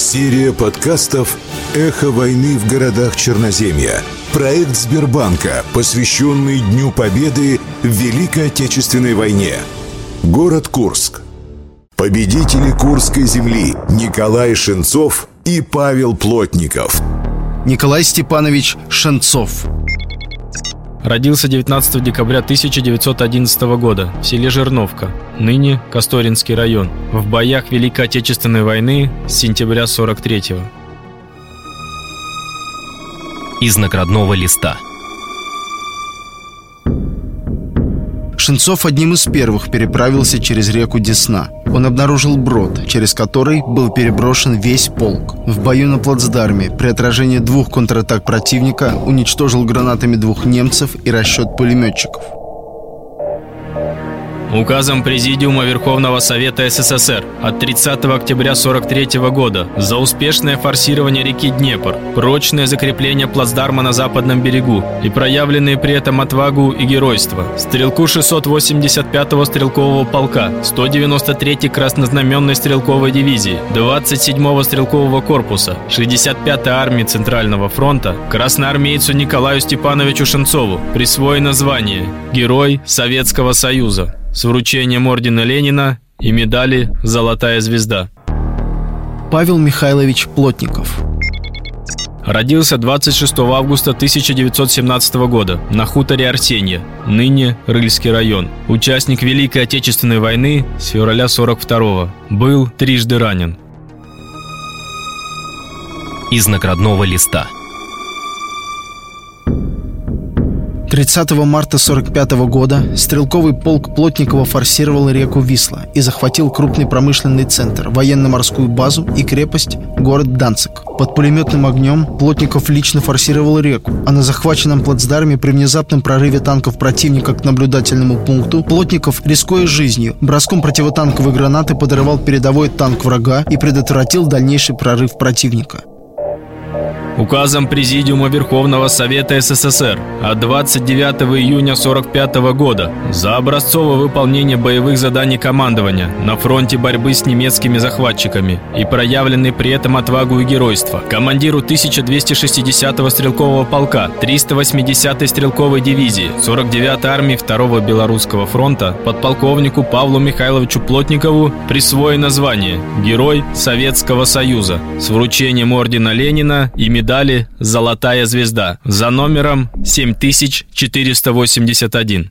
Серия подкастов «Эхо войны в городах Черноземья». Проект Сбербанка, посвященный Дню Победы в Великой Отечественной войне. Город Курск. Победители Курской земли Николай Шенцов и Павел Плотников. Николай Степанович Шенцов. Родился 19 декабря 1911 года в селе Жерновка, ныне Касторинский район, в боях Великой Отечественной войны с сентября 43-го. Из наградного листа – Шенцов одним из первых переправился через реку Десна. Он обнаружил брод, через который был переброшен весь полк. В бою на плацдарме при отражении двух контратак противника уничтожил гранатами двух немцев и расчет пулеметчиков. Указом Президиума Верховного Совета СССР от 30 октября 43 года за успешное форсирование реки Днепр, прочное закрепление плацдарма на западном берегу и проявленные при этом отвагу и геройство. Стрелку 685-го стрелкового полка, 193-й краснознаменной стрелковой дивизии, 27-го стрелкового корпуса, 65-й армии Центрального фронта, красноармейцу Николаю Степановичу Шенцову присвоено звание Герой Советского Союза с вручением ордена Ленина и медали «Золотая звезда». Павел Михайлович Плотников Родился 26 августа 1917 года на хуторе Арсенья, ныне Рыльский район. Участник Великой Отечественной войны с февраля 42 Был трижды ранен. Из наградного листа – 30 марта 45 года стрелковый полк Плотникова форсировал реку Висла и захватил крупный промышленный центр, военно-морскую базу и крепость город Данцик. Под пулеметным огнем Плотников лично форсировал реку, а на захваченном плацдарме при внезапном прорыве танков противника к наблюдательному пункту Плотников, рискуя жизнью, броском противотанковой гранаты подорвал передовой танк врага и предотвратил дальнейший прорыв противника. Указом Президиума Верховного Совета СССР от 29 июня 1945 года за образцовое выполнение боевых заданий командования на фронте борьбы с немецкими захватчиками и проявленный при этом отвагу и геройство. Командиру 1260-го стрелкового полка 380-й стрелковой дивизии 49-й армии 2-го Белорусского фронта подполковнику Павлу Михайловичу Плотникову присвоено звание Герой Советского Союза с вручением ордена Ленина и медали медали «Золотая звезда» за номером 7481.